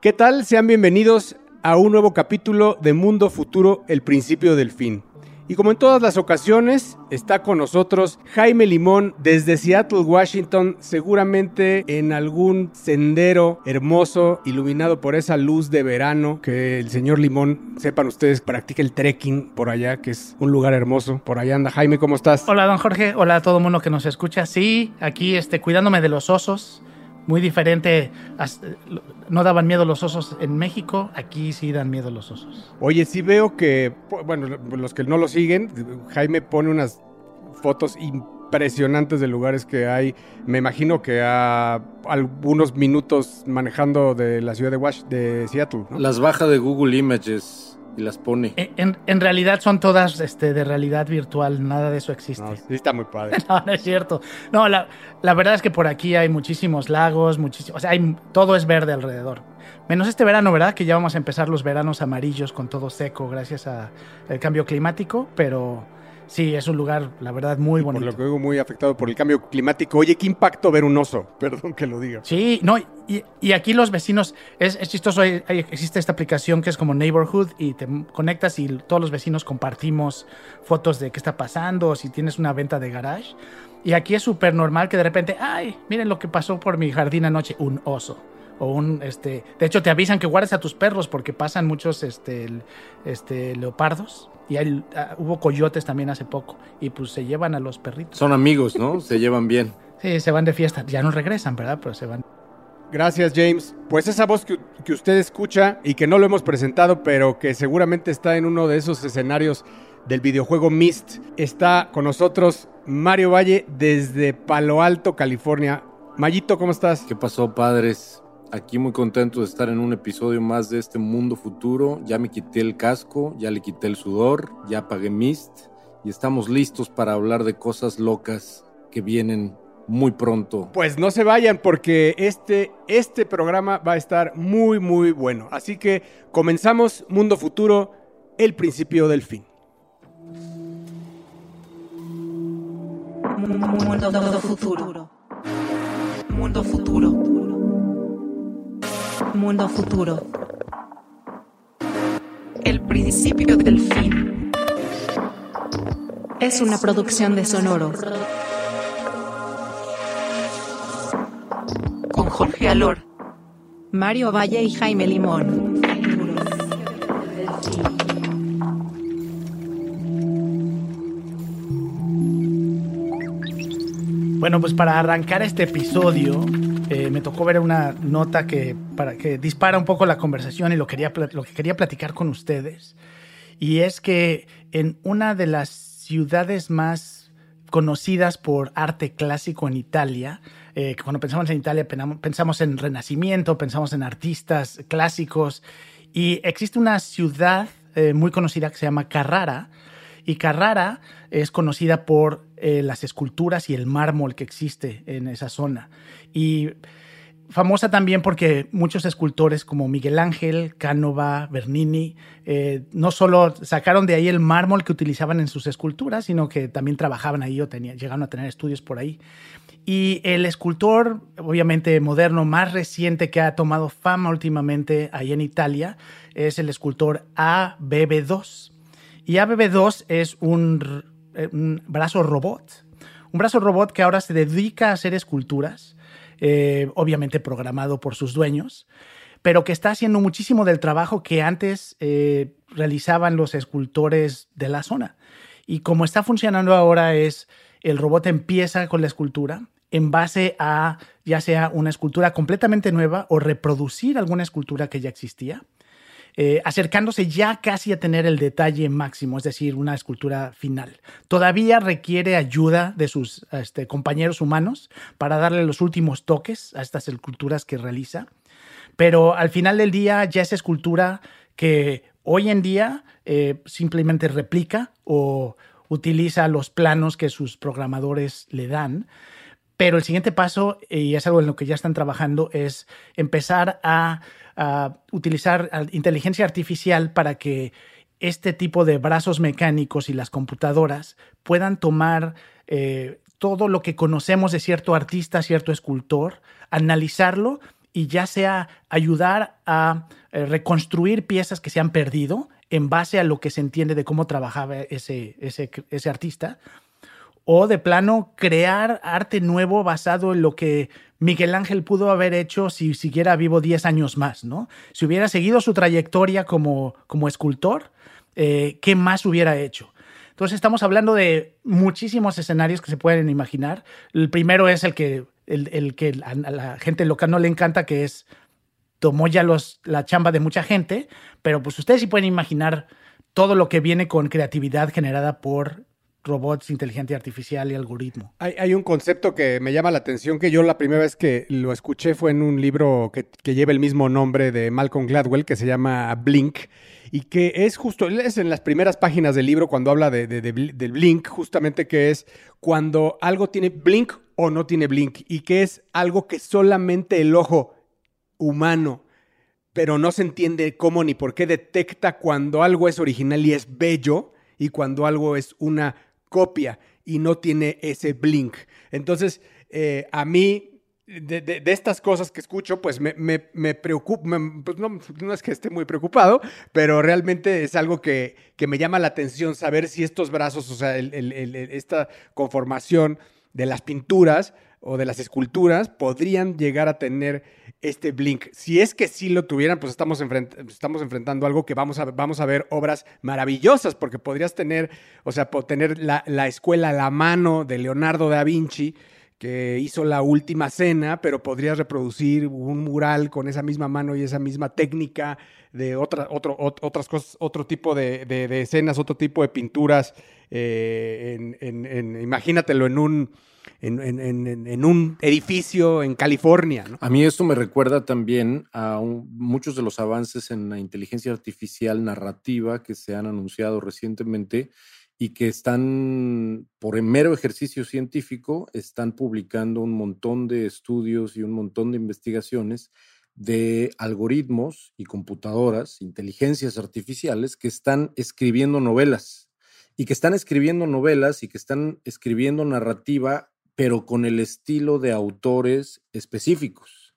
¿Qué tal? Sean bienvenidos a un nuevo capítulo de Mundo Futuro, el principio del fin. Y como en todas las ocasiones, está con nosotros Jaime Limón desde Seattle, Washington, seguramente en algún sendero hermoso, iluminado por esa luz de verano, que el señor Limón, sepan ustedes, practica el trekking por allá, que es un lugar hermoso. Por allá anda. Jaime, ¿cómo estás? Hola, don Jorge. Hola a todo mundo que nos escucha. Sí, aquí este, cuidándome de los osos muy diferente. No daban miedo los osos en México, aquí sí dan miedo los osos. Oye, sí veo que, bueno, los que no lo siguen, Jaime pone unas fotos impresionantes de lugares que hay. Me imagino que a algunos minutos manejando de la ciudad de, Wash, de Seattle. Las baja de Google Images y las pone. En, realidad son todas este, de realidad virtual, nada de eso existe. No, sí está muy padre. no, no es cierto. No, la, verdad es que por aquí hay muchísimos lagos, muchísimos, o sea, hay, todo es verde alrededor. Menos este verano, ¿verdad? Que ya vamos a empezar los veranos amarillos con todo seco gracias al cambio climático, pero Sí, es un lugar, la verdad, muy bonito. Por lo que digo, muy afectado por el cambio climático. Oye, qué impacto ver un oso, perdón que lo diga. Sí, no, y, aquí los vecinos, es, chistoso, existe esta aplicación que es como Neighborhood y te conectas y todos los vecinos compartimos fotos de qué está pasando, si tienes una venta de garage. Y aquí es súper normal que de repente, ay, miren lo que pasó por mi jardín anoche, un oso o un este de hecho te avisan que guardes a tus perros porque pasan muchos este este leopardos y ah, hubo coyotes también hace poco. Y pues se llevan a los perritos. Son amigos, ¿no? se llevan bien. Sí, se van de fiesta. Ya no regresan, ¿verdad? Pero se van. Gracias, James. Pues esa voz que, que, usted escucha y que no lo hemos presentado, pero que seguramente está en uno de esos escenarios del videojuego Myst, está con nosotros Mario Valle desde Palo Alto, California. Mayito, ¿cómo estás? ¿Qué pasó, padres? Aquí muy contento de estar en un episodio más de este mundo futuro. Ya me quité el casco, ya le quité el sudor, ya pagué Mist y estamos listos para hablar de cosas locas que vienen muy pronto. Pues no se vayan porque este, este programa va a estar muy muy bueno. Así que comenzamos Mundo Futuro, el principio del fin. Mundo futuro. Mundo futuro. Mundo futuro. El principio del fin. Es una producción de Sonoro. Con Jorge Alor, Mario Valle y Jaime Limón. Bueno, pues para arrancar este episodio, eh, me tocó ver una nota que, para, que dispara un poco la conversación y lo, quería, lo que quería platicar con ustedes. Y es que en una de las ciudades más conocidas por arte clásico en Italia, eh, cuando pensamos en Italia pensamos en Renacimiento, pensamos en artistas clásicos, y existe una ciudad eh, muy conocida que se llama Carrara, y Carrara es conocida por las esculturas y el mármol que existe en esa zona. Y famosa también porque muchos escultores como Miguel Ángel, Cánova, Bernini, eh, no solo sacaron de ahí el mármol que utilizaban en sus esculturas, sino que también trabajaban ahí o llegaron a tener estudios por ahí. Y el escultor, obviamente moderno, más reciente que ha tomado fama últimamente ahí en Italia, es el escultor ABB2. Y ABB2 es un, eh, un brazo robot, un brazo robot que ahora se dedica a hacer esculturas eh, obviamente programado por sus dueños, pero que está haciendo muchísimo del trabajo que antes eh, realizaban los escultores de la zona. Y como está funcionando ahora es, el robot empieza con la escultura en base a ya sea una escultura completamente nueva o reproducir alguna escultura que ya existía. Eh, acercándose ya casi a tener el detalle máximo, es decir, una escultura final. Todavía requiere ayuda de sus este, compañeros humanos para darle los últimos toques a estas esculturas que realiza, pero al final del día ya es escultura que hoy en día eh, simplemente replica o utiliza los planos que sus programadores le dan. Pero el siguiente paso, y es algo en lo que ya están trabajando, es empezar a utilizar inteligencia artificial para que este tipo de brazos mecánicos y las computadoras puedan tomar eh, todo lo que conocemos de cierto artista, cierto escultor, analizarlo y ya sea ayudar a eh, reconstruir piezas que se han perdido en base a lo que se entiende de cómo trabajaba ese, ese, ese artista, o de plano crear arte nuevo basado en lo que Miguel Ángel pudo haber hecho si siguiera vivo 10 años más, ¿no? Si hubiera seguido su trayectoria como, como escultor, eh, ¿qué más hubiera hecho? Entonces estamos hablando de muchísimos escenarios que se pueden imaginar. El primero es el que, el, que a la gente local no le encanta, que es tomó ya los, la chamba de mucha gente, pero pues ustedes sí pueden imaginar todo lo que viene con creatividad generada por robots, inteligencia artificial y algoritmo. Hay, un concepto que me llama la atención, que yo la primera vez que lo escuché fue en un libro que, lleva el mismo nombre de Malcolm Gladwell, que se llama Blink, y que es justo, es en las primeras páginas del libro cuando habla de, del Blink, justamente que es cuando algo tiene Blink o no tiene Blink, y que es algo que solamente el ojo humano pero no se entiende cómo ni por qué detecta cuando algo es original y es bello y cuando algo es una copia y no tiene ese blink. Entonces, eh, a mí, de, estas cosas que escucho, pues me, me, preocupa, pues no, es que esté muy preocupado, pero realmente es algo que, que me llama la atención saber si estos brazos, o sea, esta conformación de las pinturas o de las esculturas podrían llegar a tener este blink. Si es que sí lo tuvieran, pues estamos, estamos enfrentando algo que vamos a, vamos a ver obras maravillosas, porque podrías tener, o sea, tener la, la escuela a la mano de Leonardo da Vinci, que hizo la última cena, pero podrías reproducir un mural con esa misma mano y esa misma técnica de otro, otras cosas, otro tipo de, escenas, otro tipo de pinturas. Eh, en, imagínatelo en un en, un edificio en California. A mí esto me recuerda también a muchos de los avances en la inteligencia artificial narrativa que se han anunciado recientemente y que están, por mero ejercicio científico, están publicando un montón de estudios y un montón de investigaciones de algoritmos y computadoras, inteligencias artificiales que están escribiendo novelas y que están escribiendo novelas y que están escribiendo narrativa pero con el estilo de autores específicos.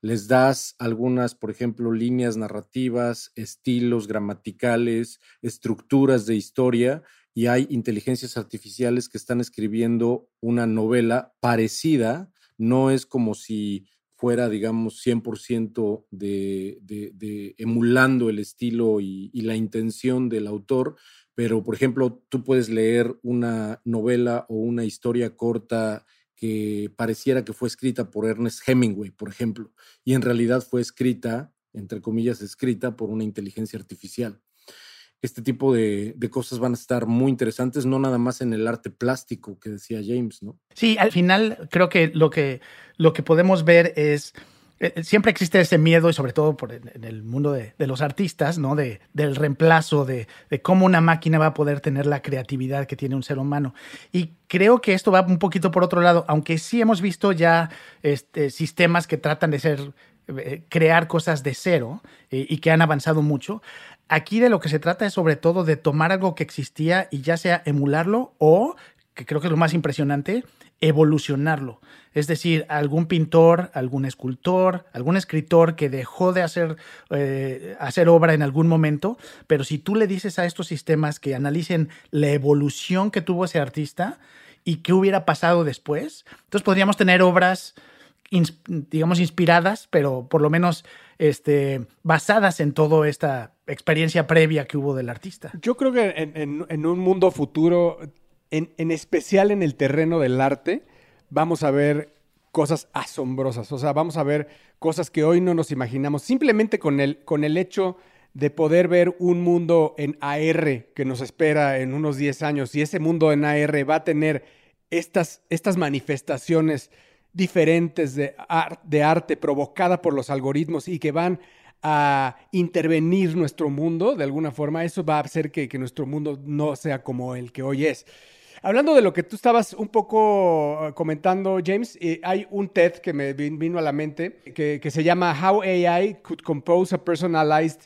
Les das algunas, por ejemplo, líneas narrativas, estilos gramaticales, estructuras de historia, y hay inteligencias artificiales que están escribiendo una novela parecida, no es como si fuera, digamos, 100% de, de, emulando el estilo y, y, la intención del autor, pero por ejemplo, tú puedes leer una novela o una historia corta que pareciera que fue escrita por Ernest Hemingway, por ejemplo, y en realidad fue escrita, entre comillas, escrita por una inteligencia artificial. Este tipo de, de, cosas van a estar muy interesantes, no nada más en el arte plástico que decía James, ¿no? Sí, al final creo que lo que, lo que podemos ver es siempre existe ese miedo, y sobre todo en, el mundo de, los artistas, ¿no? De, del reemplazo, de, cómo una máquina va a poder tener la creatividad que tiene un ser humano. Y creo que esto va un poquito por otro lado, aunque sí hemos visto ya este, sistemas que tratan de ser, eh, crear cosas de cero y que han avanzado mucho. Aquí de lo que se trata es sobre todo de tomar algo que existía y ya sea emularlo o, que creo que es lo más impresionante, evolucionarlo. Es decir, algún pintor, algún escultor, algún escritor que dejó de hacer, eh, hacer obra en algún momento, pero si tú le dices a estos sistemas que analicen la evolución que tuvo ese artista y qué hubiera pasado después, entonces podríamos tener obras, digamos, inspiradas, pero por lo menos este, basadas en toda esta experiencia previa que hubo del artista. Yo creo que en un mundo futuro en, especial en el terreno del arte, vamos a ver cosas asombrosas. O sea, vamos a ver cosas que hoy no nos imaginamos. Simplemente con el, con el hecho de poder ver un mundo en AR que nos espera en unos 10 años y ese mundo en AR va a tener estas, estas manifestaciones diferentes de, arte provocada por los algoritmos y que van a intervenir nuestro mundo de alguna forma, eso va a hacer que nuestro mundo no sea como el que hoy es. Hablando de lo que tú estabas un poco eh, comentando, James, eh, hay un TED que me vino a la mente que, se llama How AI Could Compose a Personalized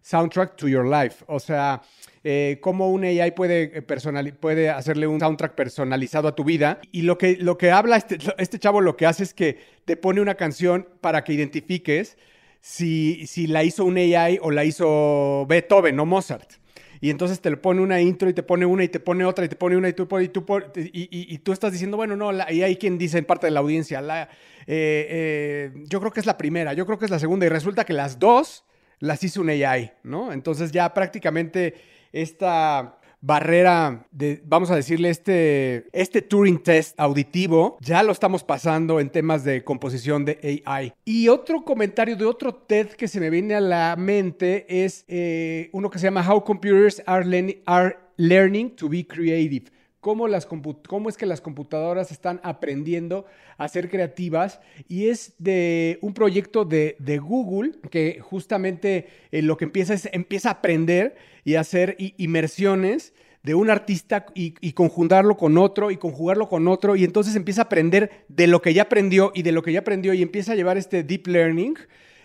soundtrack to your life. O sea, eh, cómo un AI puede, puede hacerle un soundtrack personalizado a tu vida. Y lo que, lo que habla este, este chavo, lo que hace es que te pone una canción para que identifiques si, si la hizo un AI o la hizo Beethoven o Mozart. Y entonces te le pone una intro y te pone una y te pone otra y te pone una y tú, y tú, y, y- tú estás diciendo, bueno, no, la- y hay quien dice en parte de la audiencia, la, eh, eh, yo creo que es la primera, yo creo que es la segunda y resulta que las dos las hizo un AI, ¿no? Entonces ya prácticamente esta barrera de, vamos a decirle, este, este Turing test auditivo, ya lo estamos pasando en temas de composición de AI. Y otro comentario de otro TED que se me viene a la mente es eh, uno que se llama How Computers are, Learning- are Learning to be Creative. Cómo, las cómo es que las computadoras están aprendiendo a ser creativas. Y es de un proyecto de, de Google que justamente eh, lo que empieza es empieza a aprender y a hacer inmersiones de un artista y, y conjugarlo con otro y conjugarlo con otro. Y entonces empieza a aprender de lo que ya aprendió y de lo que ya aprendió y empieza a llevar este deep learning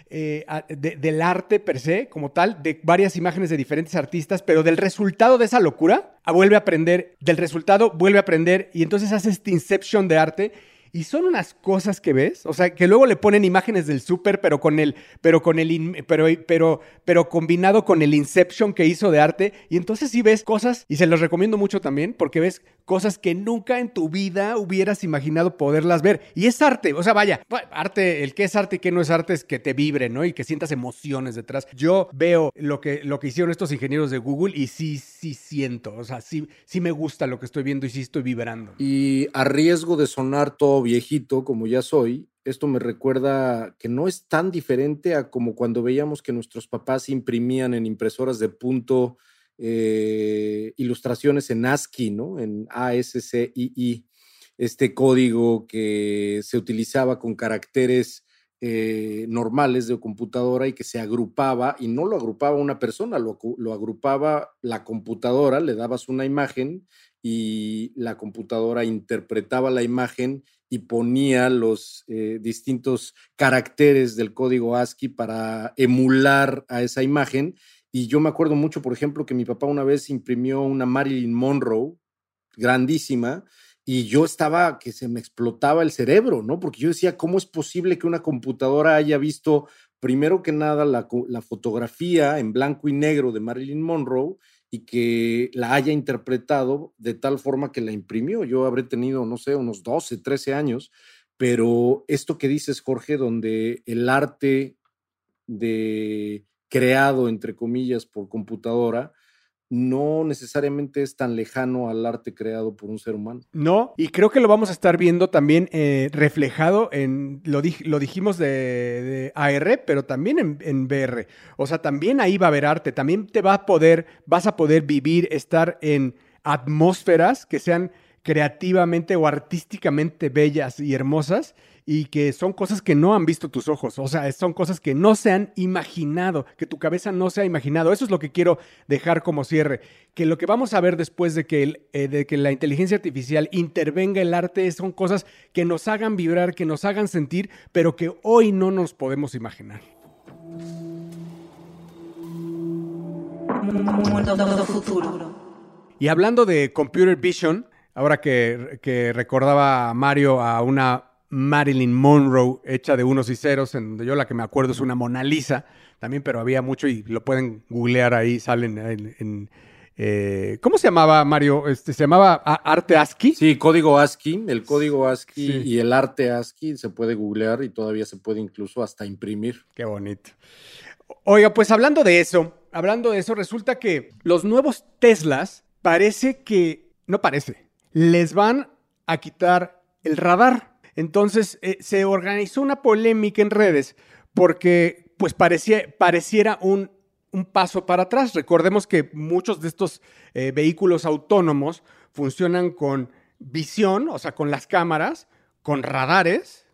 eh, del arte per se, como tal, de varias imágenes de diferentes artistas, pero del resultado de esa locura, a vuelve a aprender, del resultado vuelve a aprender y entonces hace este inception de arte. Y son unas cosas que ves, o sea, que luego le ponen imágenes del súper, pero con el, pero con el, pero, pero, pero combinado con el Inception que hizo de arte. Y entonces sí ves cosas, y se los recomiendo mucho también, porque ves cosas que nunca en tu vida hubieras imaginado poderlas ver. Y es arte, o sea, vaya, arte, el que es arte y que no es arte es que te vibre, ¿no? Y que sientas emociones detrás. Yo veo lo que, lo que hicieron estos ingenieros de Google y sí, sí siento, o sea, sí, sí me gusta lo que estoy viendo y sí estoy vibrando. Y a riesgo de sonar todo viejito, como ya soy, esto me recuerda que no es tan diferente a como cuando veíamos que nuestros papás imprimían en impresoras de punto eh, ilustraciones en ASCII, ¿no? En ASCII, este código que se utilizaba con caracteres eh, normales de computadora y que se agrupaba, y no lo agrupaba una persona, lo, lo agrupaba la computadora, le dabas una imagen y la computadora interpretaba la imagen y ponía los eh, distintos caracteres del código ASCII para emular a esa imagen. Y yo me acuerdo mucho, por ejemplo, que mi papá una vez imprimió una Marilyn Monroe grandísima y yo estaba que se me explotaba el cerebro, ¿no? Porque yo decía, ¿cómo es posible que una computadora haya visto primero que nada la, fotografía en blanco y negro de Marilyn Monroe y que la haya interpretado de tal forma que la imprimió? Yo habré tenido, no sé, unos 12, 13 años, pero esto que dices, Jorge, donde el arte de creado, entre comillas, por computadora, no necesariamente es tan lejano al arte creado por un ser humano. No, y creo que lo vamos a estar viendo también eh, reflejado en, lo, dij- lo dijimos de, de AR, pero también en, en VR. O sea, también ahí va a haber arte, también te va a poder, vas a poder vivir, estar en atmósferas que sean creativamente o artísticamente bellas y hermosas y que son cosas que no han visto tus ojos, o sea, son cosas que no se han imaginado, que tu cabeza no se ha imaginado. Eso es lo que quiero dejar como cierre, que lo que vamos a ver después de que, el- eh, de que la inteligencia artificial intervenga el arte son cosas que nos hagan vibrar, que nos hagan sentir, pero que hoy no nos podemos imaginar. Mundo futuro. Y hablando de computer vision, ahora que, que recordaba a Mario a una Marilyn Monroe hecha de unos y ceros, en donde yo la que me acuerdo es una Mona Lisa, también, pero había mucho y lo pueden googlear ahí, salen en... en, eh, ¿Cómo se llamaba Mario? Este, ¿Se llamaba Arte ASCII? Sí, código ASCII, el código ASCII Sí. y el arte ASCII se puede googlear y todavía se puede incluso hasta imprimir. Qué bonito. Oiga, pues hablando de eso, hablando de eso, resulta que los nuevos Teslas parece que, no parece, les van a quitar el radar. Entonces eh, se organizó una polémica en redes porque pues parecía, pareciera un, un paso para atrás. Recordemos que muchos de estos eh, vehículos autónomos funcionan con visión, o sea, con las cámaras, con radares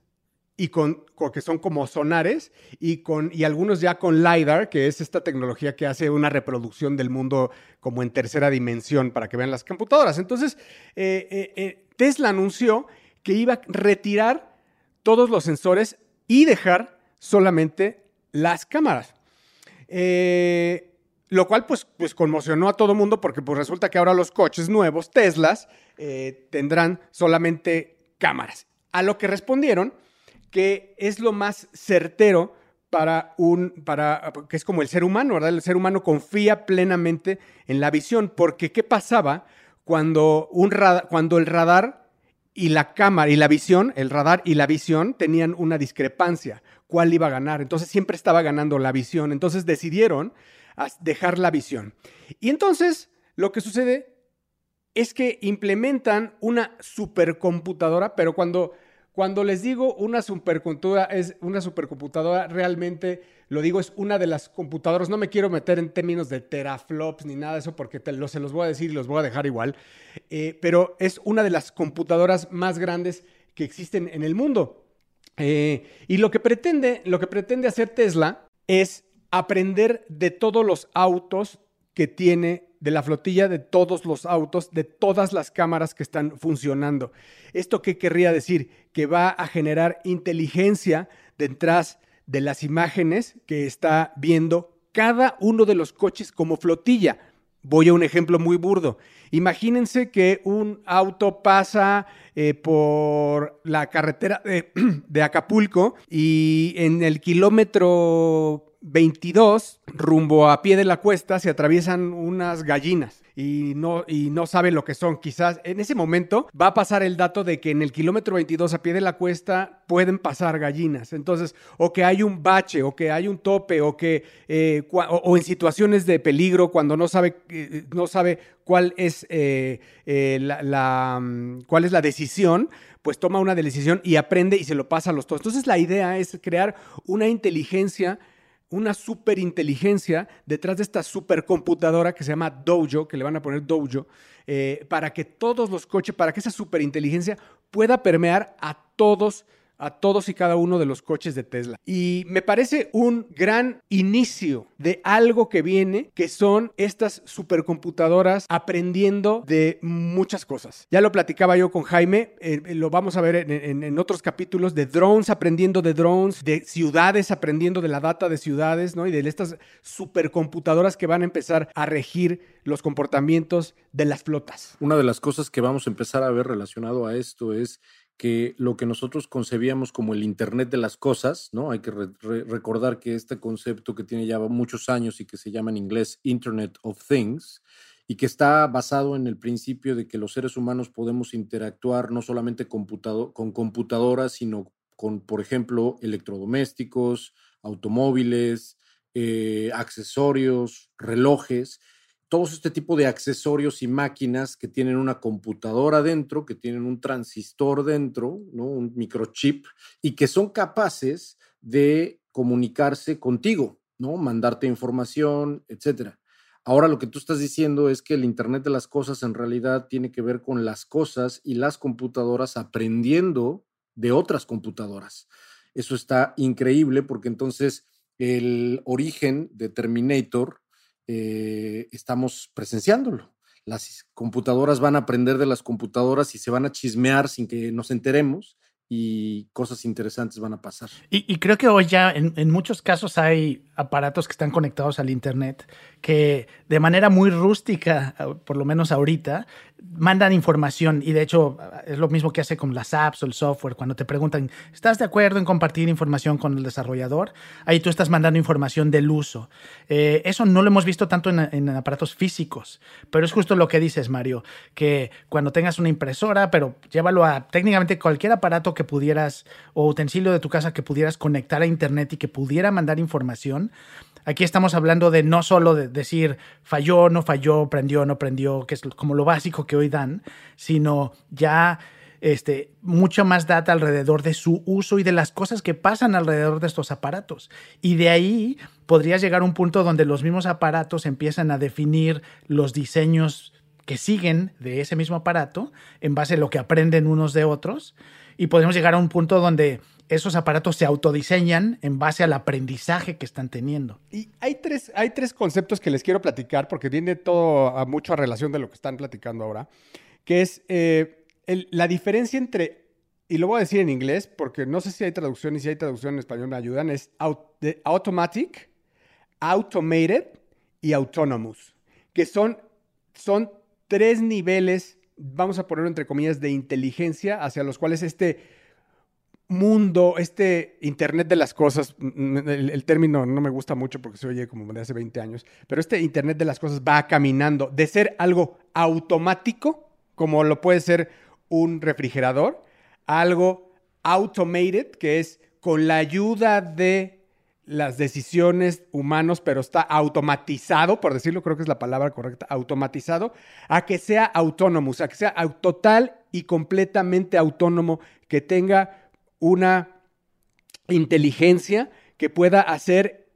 y con, que son como sonares y con y algunos ya con lidar, que es esta tecnología que hace una reproducción del mundo como en tercera dimensión para que vean las computadoras. Entonces eh, Tesla anunció que iba a retirar todos los sensores y dejar solamente las cámaras. Eh, Lo cual pues, pues conmocionó a todo mundo porque pues resulta que ahora los coches nuevos, Teslas, eh, tendrán solamente cámaras. A lo que respondieron que es lo más certero para un, para, que es como el ser humano, ¿verdad? El ser humano confía plenamente en la visión, porque ¿qué pasaba cuando, un cuando el radar y la cámara y la visión, el radar y la visión tenían una discrepancia? ¿Cuál iba a ganar? Entonces siempre estaba ganando la visión, entonces decidieron dejar la visión. Y entonces lo que sucede es que implementan una supercomputadora, pero cuando cuando les digo una supercomputadora, es una supercomputadora, realmente lo digo, es una de las computadoras. No me quiero meter en términos de teraflops ni nada de eso porque te, se los voy a decir y los voy a dejar igual. Eh, pero es una de las computadoras más grandes que existen en el mundo. Eh, y lo que, pretende, lo que pretende hacer Tesla es aprender de todos los autos que tiene de la flotilla de todos los autos, de todas las cámaras que están funcionando. ¿Esto qué querría decir? Que va a generar inteligencia detrás de las imágenes que está viendo cada uno de los coches como flotilla. Voy a un ejemplo muy burdo. Imagínense que un auto pasa eh, por la carretera de, de Acapulco y en el kilómetro 22, rumbo a pie de la cuesta, se atraviesan unas gallinas y no, y no sabe lo que son. Quizás en ese momento va a pasar el dato de que en el kilómetro 22 a pie de la cuesta pueden pasar gallinas. Entonces, o que hay un bache, o que hay un tope, o que eh, o, en situaciones de peligro cuando no sabe, eh, no sabe cuál es eh, la, mm, cuál es la decisión pues toma una decisión y aprende y se lo pasa a los todos. Entonces la idea es crear una inteligencia una superinteligencia detrás de esta supercomputadora que se llama Dojo, que le van a poner Dojo, eh, para que todos los coches, para que esa superinteligencia pueda permear a todos a todos y cada uno de los coches de Tesla. Y me parece un gran inicio de algo que viene, que son estas supercomputadoras aprendiendo de muchas cosas. Ya lo platicaba yo con Jaime, eh, lo vamos a ver en, en, otros capítulos de drones aprendiendo de drones, de ciudades aprendiendo de la data de ciudades, ¿no? Y de estas supercomputadoras que van a empezar a regir los comportamientos de las flotas. Una de las cosas que vamos a empezar a ver relacionado a esto es que lo que nosotros concebíamos como el Internet de las cosas, ¿no? Hay que recordar que este concepto que tiene ya muchos años y que se llama en inglés Internet of Things, y que está basado en el principio de que los seres humanos podemos interactuar no solamente con computadoras, sino con, por ejemplo, electrodomésticos, automóviles, eh, accesorios, relojes, todos este tipo de accesorios y máquinas que tienen una computadora dentro, que tienen un transistor dentro, ¿no? un microchip, y que son capaces de comunicarse contigo, ¿no? mandarte información, etcétera. Ahora lo que tú estás diciendo es que el Internet de las Cosas en realidad tiene que ver con las cosas y las computadoras aprendiendo de otras computadoras. Eso está increíble porque entonces el origen de Terminator eh, estamos presenciándolo. Las computadoras van a aprender de las computadoras y se van a chismear sin que nos enteremos y cosas interesantes van a pasar. Y, creo que hoy ya en, en, muchos casos hay aparatos que están conectados al Internet que de manera muy rústica, por lo menos ahorita, mandan información y de hecho es lo mismo que hace con las apps o el software. Cuando te preguntan, ¿estás de acuerdo en compartir información con el desarrollador? Ahí tú estás mandando información del uso. Eh, eso no lo hemos visto tanto en, en, aparatos físicos, pero es justo lo que dices, Mario, que cuando tengas una impresora, pero llévalo a técnicamente cualquier aparato que pudieras o utensilio de tu casa que pudieras conectar a Internet y que pudiera mandar información, Aquí estamos hablando de no solo de decir falló, no falló, prendió, no prendió, que es como lo básico que hoy dan, sino ya este, mucha más data alrededor de su uso y de las cosas que pasan alrededor de estos aparatos. Y de ahí podrías llegar a un punto donde los mismos aparatos empiezan a definir los diseños que siguen de ese mismo aparato en base a lo que aprenden unos de otros. Y podemos llegar a un punto donde esos aparatos se autodiseñan en base al aprendizaje que están teniendo. Y hay tres, hay tres conceptos que les quiero platicar porque tiene todo a mucho a relación de lo que están platicando ahora, que es eh, la diferencia entre, y lo voy a decir en inglés porque no sé si hay traducción y si hay traducción en español me ayudan, es automatic, automated y Autonomous, que son, son tres niveles, vamos a ponerlo entre comillas, de inteligencia hacia los cuales este mundo, este Internet de las cosas, el, término no me gusta mucho porque se oye como de hace 20 años, pero este Internet de las cosas va caminando. De ser algo automático, como lo puede ser un refrigerador, a algo automated, que es con la ayuda de las decisiones humanos, pero está automatizado, por decirlo, creo que es la palabra correcta, automatizado, a que sea autónomo, a que sea total y completamente autónomo, que tenga una inteligencia que pueda hacer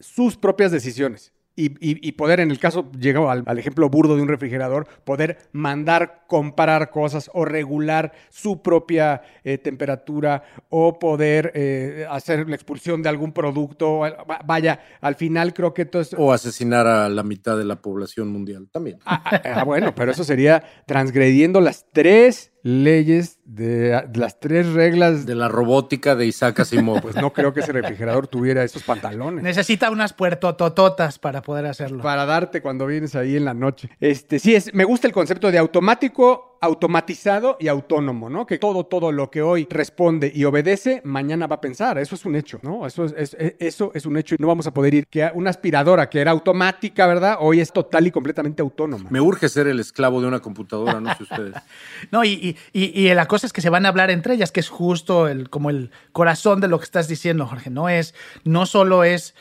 sus propias decisiones. Y, poder, en el caso, llegado al, ejemplo burdo de un refrigerador, poder mandar comparar cosas o regular su propia eh, temperatura o poder eh, hacer la expulsión de algún producto. Vaya, al final creo que entonces... O asesinar a la mitad de la población mundial también. Ah, ah, ah, bueno, pero eso sería transgrediendo las tres leyes de, las tres reglas de la robótica de Isaac Asimov. Pues no creo que ese refrigerador tuviera esos pantalones. Necesita unas puertotototas para poder hacerlo. Para darte cuando vienes ahí en la noche. Este, sí, es, me gusta el concepto de automático automatizado y autónomo, ¿no? Que todo, todo lo que hoy responde y obedece, mañana va a pensar. Eso es un hecho, ¿no? Eso es, eso es un hecho y no vamos a poder ir que una aspiradora que era automática, ¿verdad? Hoy es total y completamente autónoma. Me urge ser el esclavo de una computadora, no sé ustedes. no, y, y, la cosa es que se van a hablar entre ellas, que es justo el, como el corazón de lo que estás diciendo, Jorge. No es, no solo es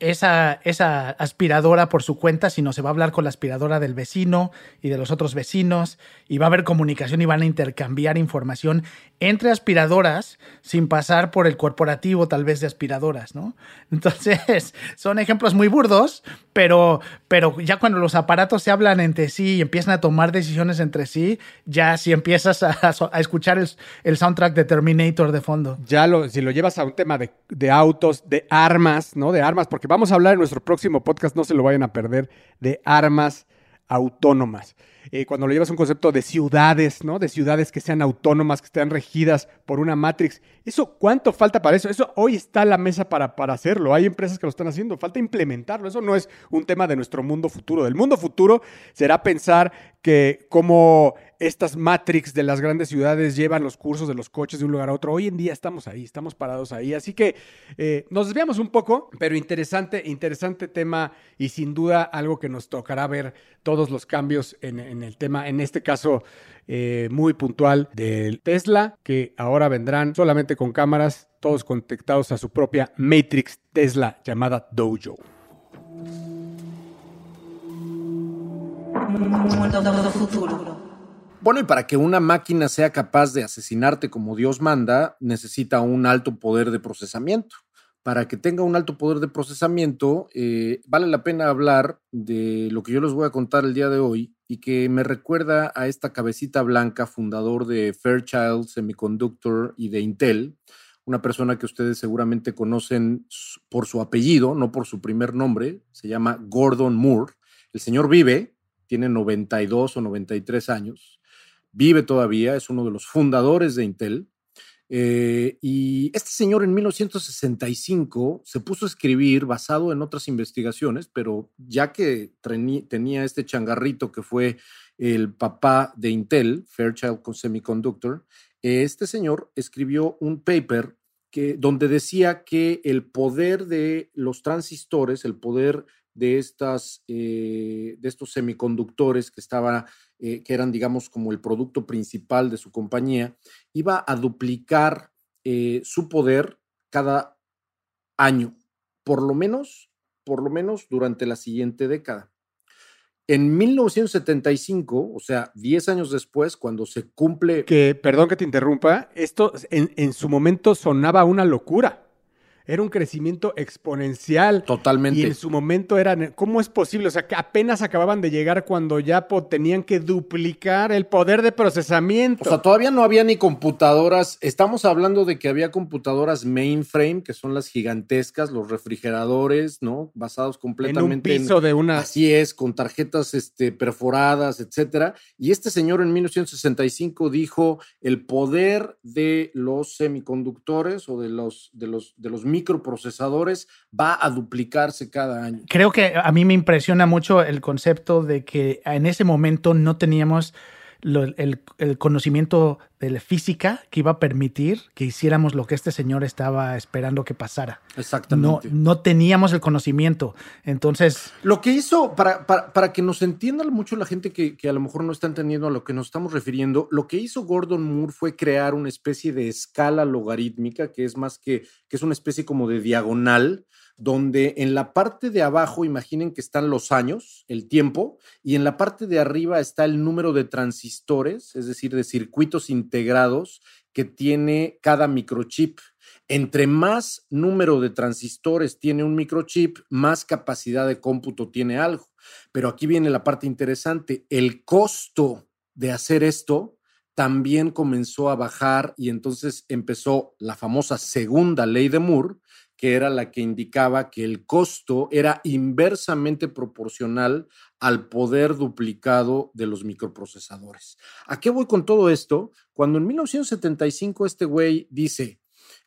esa, esa aspiradora por su cuenta, sino se va a hablar con la aspiradora del vecino y de los otros vecinos, y va a haber comunicación y van a intercambiar información entre aspiradoras sin pasar por el corporativo tal vez de aspiradoras, ¿no? Entonces, son ejemplos muy burdos, pero, pero ya cuando los aparatos se hablan entre sí y empiezan a tomar decisiones entre sí, ya si empiezas a, escuchar el, soundtrack de Terminator de fondo. Ya lo, si lo llevas a un tema de, de autos, de armas, ¿no? De armas, porque vamos a hablar en nuestro próximo podcast, no se lo vayan a perder, de armas autónomas. Eh, cuando lo llevas a un concepto de ciudades, ¿no? De ciudades que sean autónomas, que estén regidas por una matrix. ¿Eso cuánto falta para eso? Eso hoy está a la mesa para, para hacerlo. Hay empresas que lo están haciendo. Falta implementarlo. Eso no es un tema de nuestro mundo futuro. Del mundo futuro será pensar que como estas Matrix de las grandes ciudades llevan los cursos de los coches de un lugar a otro. Hoy en día estamos ahí, estamos parados ahí. Así que eh, nos desviamos un poco, pero interesante, interesante tema y sin duda algo que nos tocará ver todos los cambios en, el tema, en este caso eh, muy puntual del Tesla, que ahora vendrán solamente con cámaras, todos conectados a su propia Matrix Tesla llamada Dojo. futuro. Y para que una máquina sea capaz de asesinarte como Dios manda, necesita un alto poder de procesamiento. Para que tenga un alto poder de procesamiento, eh, vale la pena hablar de lo que yo les voy a contar el día de hoy y que me recuerda a esta cabecita blanca, fundador de Fairchild Semiconductor y de Intel, una persona que ustedes seguramente conocen por su apellido, no por su primer nombre, se llama Gordon Moore. El señor vive, tiene 92 o 93 años, vive todavía, es uno de los fundadores de Intel. Eh, y este señor en 1965 se puso a escribir basado en otras investigaciones, pero ya que tenía este changarrito que fue el papá de Intel, Fairchild Semiconductor, este señor escribió un paper que, donde decía que el poder de los transistores, el poder de, estas, eh, de estos semiconductores que, estaba, eh, que eran, digamos, como el producto principal de su compañía, iba a duplicar eh, su poder cada año, por lo menos, por lo menos durante la siguiente década. En 1975, o sea, 10 años después, cuando se cumple... Que, perdón que te interrumpa, esto en, en su momento sonaba una locura era un crecimiento exponencial. Totalmente. Y en su momento eran, ¿cómo es posible? O sea, que apenas acababan de llegar cuando ya tenían que duplicar el poder de procesamiento. O sea, todavía no había ni computadoras. Estamos hablando de que había computadoras mainframe, que son las gigantescas, los refrigeradores, ¿no? Basados completamente en un piso de una. Así es, con tarjetas este, perforadas, etcétera. Y este señor en 1965 dijo: el poder de los semiconductores o de los, de los, de los microprocesadores va a duplicarse cada año. Creo que a mí me impresiona mucho el concepto de que en ese momento no teníamos lo- el, el conocimiento de la física que iba a permitir que hiciéramos lo que este señor estaba esperando que pasara. No, Exactamente. no teníamos el conocimiento. Entonces, Lo que hizo, para, para, para que nos entienda mucho la gente que, que a lo mejor no está entendiendo a lo que nos estamos refiriendo, lo que hizo Gordon Moore fue crear una especie de escala logarítmica, que es más que, que es una especie como de diagonal, donde en la parte de abajo, imaginen que están los años, el tiempo, y en la parte de arriba está el número de transistores, es decir, de circuitos integrados que tiene cada microchip. Entre más número de transistores tiene un microchip, más capacidad de cómputo tiene algo. Pero aquí viene la parte interesante. El costo de hacer esto también comenzó a bajar y entonces empezó la famosa segunda ley de Moore, que era la que indicaba que el costo era inversamente proporcional al poder duplicado de los microprocesadores. ¿A qué voy con todo esto? Cuando en 1975 este güey dice,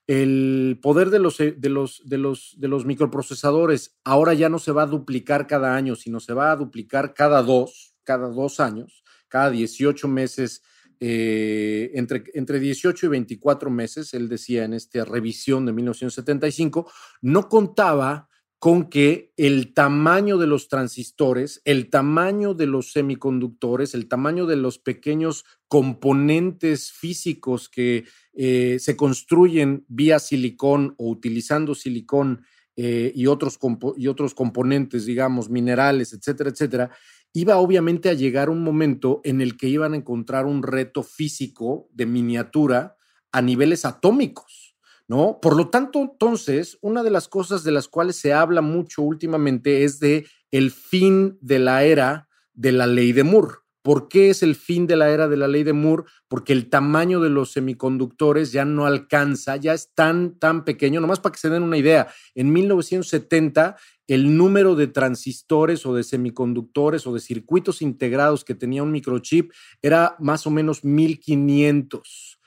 el poder de los, eh, de, los, de, los, de los microprocesadores ahora ya no se va a duplicar cada año, sino se va a duplicar cada dos, cada dos años, cada 18 meses, eh, entre, entre 18 y 24 meses, él decía en esta revisión de 1975, no contaba con que el tamaño de los transistores, el tamaño de los semiconductores, el tamaño de los pequeños componentes físicos que eh, se construyen vía silicón o utilizando silicón eh, y, otros y otros componentes, digamos, minerales, etcétera, etcétera, iba obviamente a llegar un momento en el que iban a encontrar un reto físico de miniatura a niveles atómicos. ¿No? Por lo tanto, entonces, una de las cosas de las cuales se habla mucho últimamente es de el fin de la era de la ley de Moore. ¿Por qué es el fin de la era de la ley de Moore? Porque el tamaño de los semiconductores ya no alcanza, ya es tan, tan pequeño. Nomás para que se den una idea, en 1970 el número de transistores o de semiconductores o de circuitos integrados que tenía un microchip era más o menos 1500.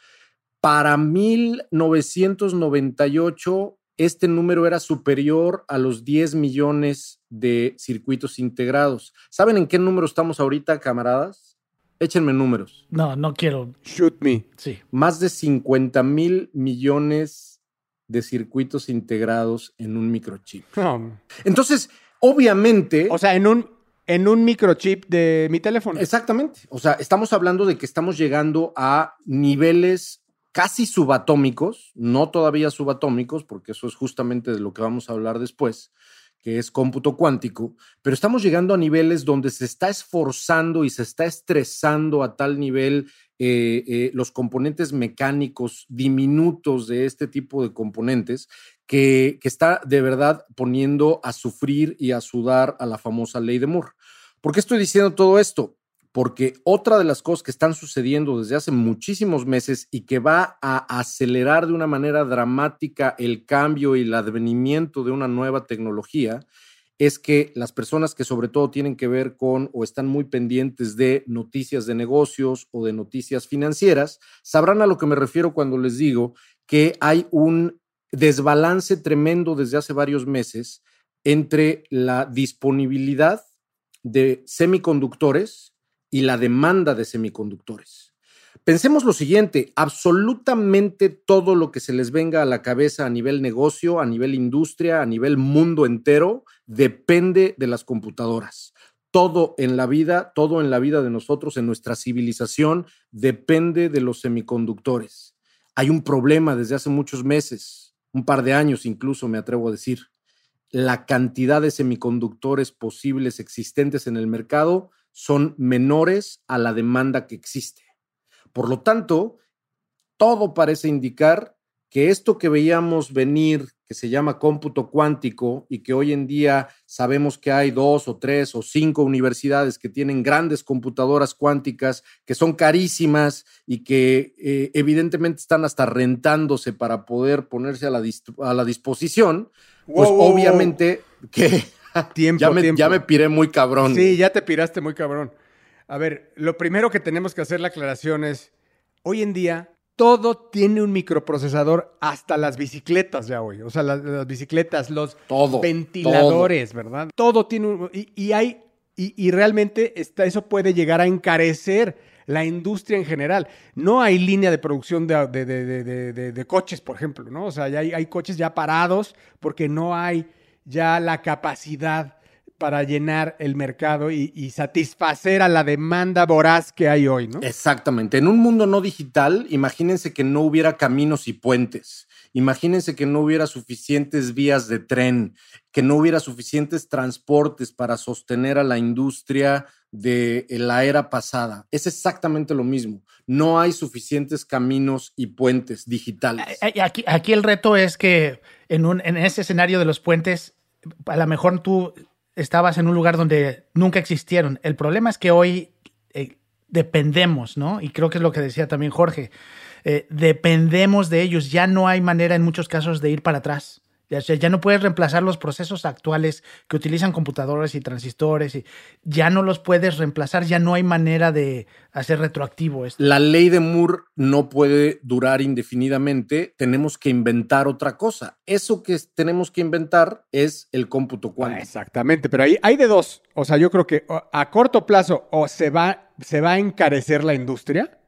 Para 1998, este número era superior a los 10 millones de circuitos integrados. ¿Saben en qué número estamos ahorita, camaradas? Échenme números. no, no quiero. Shoot me. Sí. Más de 50 mil millones de circuitos integrados en un microchip. No. Entonces, obviamente... O sea, en un, en un microchip de mi teléfono. Exactamente. O sea, estamos hablando de que estamos llegando a niveles casi subatómicos, no todavía subatómicos, porque eso es justamente de lo que vamos a hablar después, que es cómputo cuántico, pero estamos llegando a niveles donde se está esforzando y se está estresando a tal nivel eh, eh, los componentes mecánicos diminutos de este tipo de componentes que, que está de verdad poniendo a sufrir y a sudar a la famosa ley de Moore. ¿Por qué estoy diciendo todo esto? Porque otra de las cosas que están sucediendo desde hace muchísimos meses y que va a acelerar de una manera dramática el cambio y el advenimiento de una nueva tecnología es que las personas que sobre todo tienen que ver con o están muy pendientes de noticias de negocios o de noticias financieras, sabrán a lo que me refiero cuando les digo que hay un desbalance tremendo desde hace varios meses entre la disponibilidad de semiconductores y la demanda de semiconductores. Pensemos lo siguiente, absolutamente todo lo que se les venga a la cabeza a nivel negocio, a nivel industria, a nivel mundo entero, depende de las computadoras. Todo en la vida, todo en la vida de nosotros, en nuestra civilización, depende de los semiconductores. Hay un problema desde hace muchos meses, un par de años incluso, me atrevo a decir. La cantidad de semiconductores posibles existentes en el mercado son menores a la demanda que existe. Por lo tanto, todo parece indicar que esto que veíamos venir, que se llama cómputo cuántico y que hoy en día sabemos que hay dos o tres o cinco universidades que tienen grandes computadoras cuánticas que son carísimas y que eh, evidentemente están hasta rentándose para poder ponerse a la, dis a la disposición, pues Wow, wow, wow. obviamente que Tiempo, ya, me, tiempo. ya me piré muy cabrón. Sí, ya te piraste muy cabrón. A ver, lo primero que tenemos que hacer la aclaración es, hoy en día todo tiene un microprocesador, hasta las bicicletas ya hoy. O sea, las, las bicicletas, los Todo, ventiladores, ¿verdad? Todo tiene un... Y, y hay... Y, y realmente está, eso puede llegar a encarecer la industria en general. No hay línea de producción de, de- de- de- de- de- de coches, por ejemplo, ¿no? O sea, ya hay, hay coches ya parados porque no hay ya la capacidad para llenar el mercado y, y satisfacer a la demanda voraz que hay hoy, ¿no? Exactamente. En un mundo no digital, imagínense que no hubiera caminos y puentes. Imagínense que no hubiera suficientes vías de tren, que no hubiera suficientes transportes para sostener a la industria de la era pasada. Es exactamente lo mismo. No hay suficientes caminos y puentes digitales. Eh, Aquí, aquí el reto es que en, un, en ese escenario de los puentes, a lo mejor tú estabas en un lugar donde nunca existieron. El problema es que hoy eh, dependemos, ¿no? Y creo que es lo que decía también Jorge. Eh, dependemos de ellos. Ya no hay manera en muchos casos de ir para atrás. Ya, o sea, ya no puedes reemplazar los procesos actuales que utilizan computadores y transistores. Y ya no los puedes reemplazar. Ya no hay manera de hacer retroactivo esto. La ley de Moore no puede durar indefinidamente. Tenemos que inventar otra cosa. Eso que tenemos que inventar es el cómputo Ah, cuántico. Exactamente, pero ahí hay de dos. O sea, yo creo que a corto plazo o se va, se va a encarecer la industria,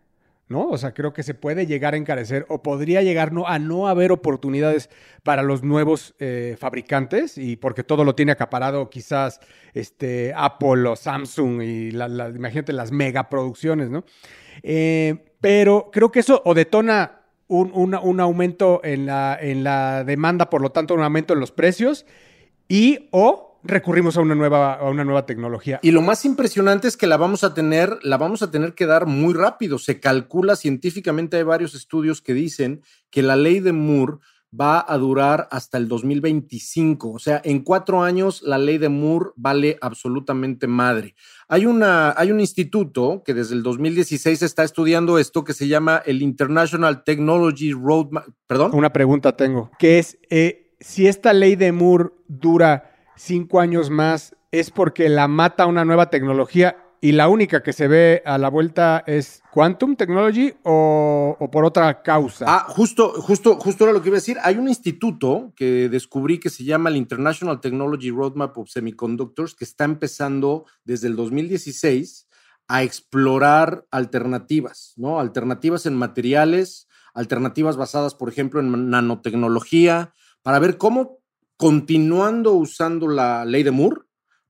¿no? O sea, creo que se puede llegar a encarecer o podría llegar no, a no haber oportunidades para los nuevos eh, fabricantes y porque todo lo tiene acaparado quizás este, Apple o Samsung y la- imagínate las megaproducciones, ¿no? Eh, pero creo que eso o detona un, una- un aumento en la, en la demanda, por lo tanto un aumento en los precios y o recurrimos a una nueva, a una nueva tecnología. Y lo más impresionante es que la vamos a tener, la vamos a tener que dar muy rápido. Se calcula científicamente, hay varios estudios que dicen que la ley de Moore va a durar hasta el 2025. O sea, en cuatro años la ley de Moore vale absolutamente madre. Hay, una, hay un instituto que desde el 2016 está estudiando esto que se llama el International Technology Roadmap. Perdón. Una pregunta tengo, que es, eh, si esta ley de Moore dura cinco años más, ¿es porque la mata una nueva tecnología y la única que se ve a la vuelta es Quantum Technology o, por otra causa? Ah, justo, justo, justo era lo que iba a decir. Hay un instituto que descubrí que se llama el International Technology Roadmap of Semiconductors, que está empezando desde el 2016 a explorar alternativas, ¿no? Alternativas en materiales, alternativas basadas, por ejemplo, en nanotecnología, para ver cómo, continuando usando la ley de Moore,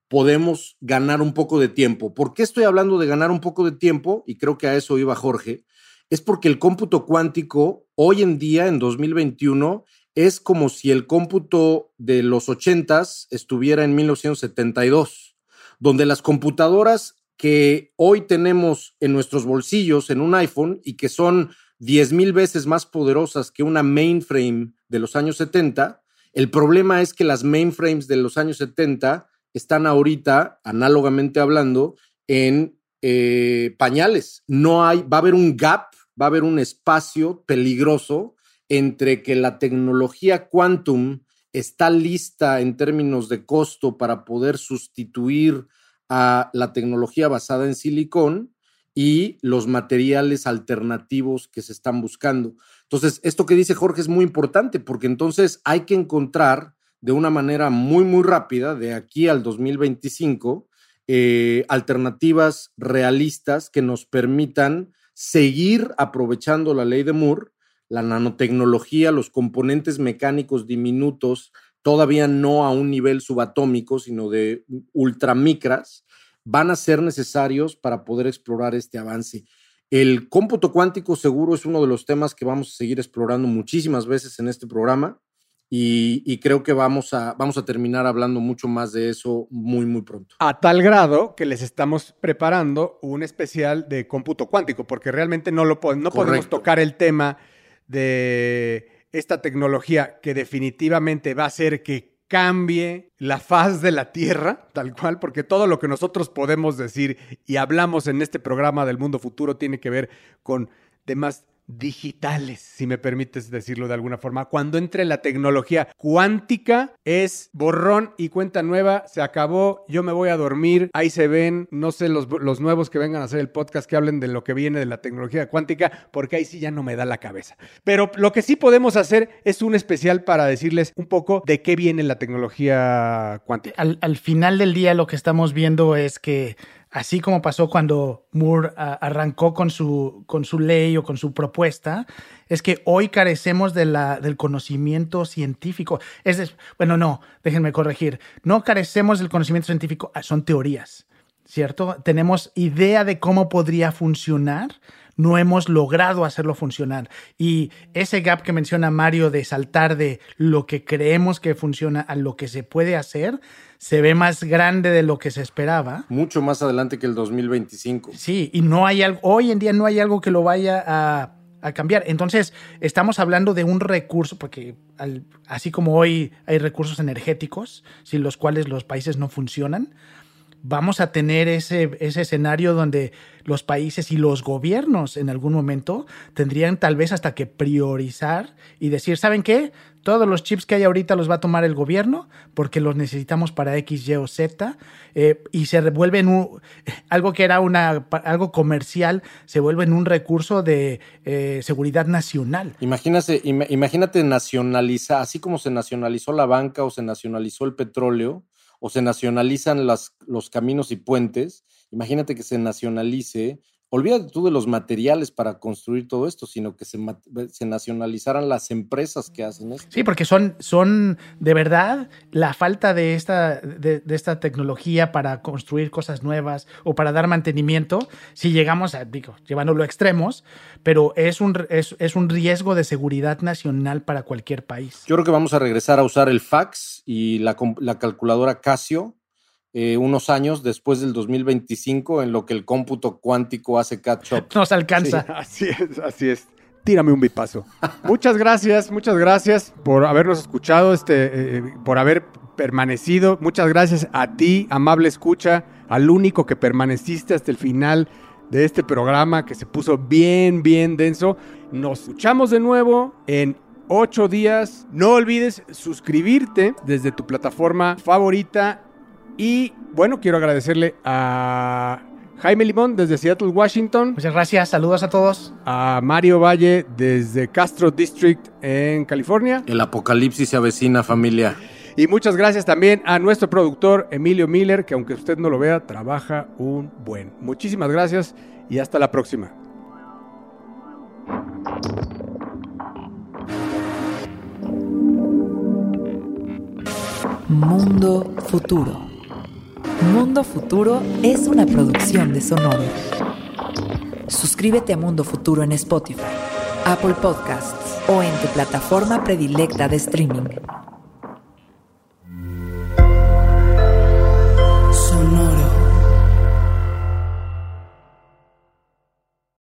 podemos ganar un poco de tiempo. ¿Por qué estoy hablando de ganar un poco de tiempo? Y creo que a eso iba Jorge. Es porque el cómputo cuántico hoy en día, en 2021, es como si el cómputo de los 80s estuviera en 1972, donde las computadoras que hoy tenemos en nuestros bolsillos en un iPhone y que son 10 mil veces más poderosas que una mainframe de los años 70, el problema es que las mainframes de los años 70 están ahorita, análogamente hablando, en eh, pañales. No hay, va a haber un gap, va a haber un espacio peligroso entre que la tecnología quantum está lista en términos de costo para poder sustituir a la tecnología basada en silicón y los materiales alternativos que se están buscando. Entonces, esto que dice Jorge es muy importante porque entonces hay que encontrar de una manera muy, muy rápida, de aquí al 2025, eh, alternativas realistas que nos permitan seguir aprovechando la ley de Moore, la nanotecnología, los componentes mecánicos diminutos, todavía no a un nivel subatómico, sino de ultramicras, van a ser necesarios para poder explorar este avance. El cómputo cuántico seguro es uno de los temas que vamos a seguir explorando muchísimas veces en este programa y, y, creo que vamos a, vamos a terminar hablando mucho más de eso muy, muy pronto. A tal grado que les estamos preparando un especial de cómputo cuántico, porque realmente no, lo no podemos tocar el tema de esta tecnología que definitivamente va a hacer que cambie la faz de la Tierra, tal cual, porque todo lo que nosotros podemos decir y hablamos en este programa del mundo futuro tiene que ver con temas digitales, si me permites decirlo de alguna forma. Cuando entre la tecnología cuántica es borrón y cuenta nueva, se acabó, yo me voy a dormir, ahí se ven, no sé, los, los nuevos que vengan a hacer el podcast que hablen de lo que viene de la tecnología cuántica, porque ahí sí ya no me da la cabeza. Pero lo que sí podemos hacer es un especial para decirles un poco de qué viene la tecnología cuántica. Al, al final del día lo que estamos viendo es que así como pasó cuando Moore uh, arrancó con su, con su ley o con su propuesta, es que hoy carecemos de del conocimiento científico. Es bueno, no, déjenme corregir. No carecemos del conocimiento científico, ah, son teorías, ¿cierto? Tenemos idea de cómo podría funcionar, no hemos logrado hacerlo funcionar. Y ese gap que menciona Mario de saltar de lo que creemos que funciona a lo que se puede hacer, se ve más grande de lo que se esperaba. Mucho más adelante que el 2025. Sí, y no hay algo, hoy en día no hay algo que lo vaya a, a cambiar. Entonces, estamos hablando de un recurso, porque al, así como hoy hay recursos energéticos, sin los cuales los países no funcionan, vamos a tener ese, ese escenario donde los países y los gobiernos en algún momento tendrían tal vez hasta que priorizar y decir, ¿saben qué? Todos los chips que hay ahorita los va a tomar el gobierno porque los necesitamos para X, Y o Z eh, y se revuelve en un, algo que era una, algo comercial, se vuelve en un recurso de eh, seguridad nacional. Imagínate, im imagínate nacionalizar, así como se nacionalizó la banca o se nacionalizó el petróleo, o se nacionalizan las, los caminos y puentes, imagínate que se nacionalice, olvídate tú de los materiales para construir todo esto, sino que se, se, nacionalizaran las empresas que hacen esto. Sí, porque son, son de verdad la falta de esta, de, de, esta tecnología para construir cosas nuevas o para dar mantenimiento, si llegamos a, digo, llevándolo a extremos, pero es un, es, es un riesgo de seguridad nacional para cualquier país. Yo creo que vamos a regresar a usar el fax y la, la calculadora Casio eh, unos años después del 2025 en lo que el cómputo cuántico hace catch-up. Nos alcanza. Sí, así es, así es. Tírame un bipazo. muchas gracias, muchas gracias por habernos escuchado, este, eh, por haber permanecido. Muchas gracias a ti, amable escucha, al único que permaneciste hasta el final de este programa que se puso bien, bien denso. Nos escuchamos de nuevo en ocho días. No olvides suscribirte desde tu plataforma favorita y bueno, quiero agradecerle a Jaime Limón desde Seattle, Washington. Muchas gracias, saludos a todos. A Mario Valle desde Castro District en California. El apocalipsis se avecina, familia. Y muchas gracias también a nuestro productor Emilio Miller, que aunque usted no lo vea, trabaja un buen. Muchísimas gracias y hasta la próxima. Mundo Futuro. Mundo Futuro es una producción de Sonoro. Suscríbete a Mundo Futuro en Spotify, Apple Podcasts o en tu plataforma predilecta de streaming.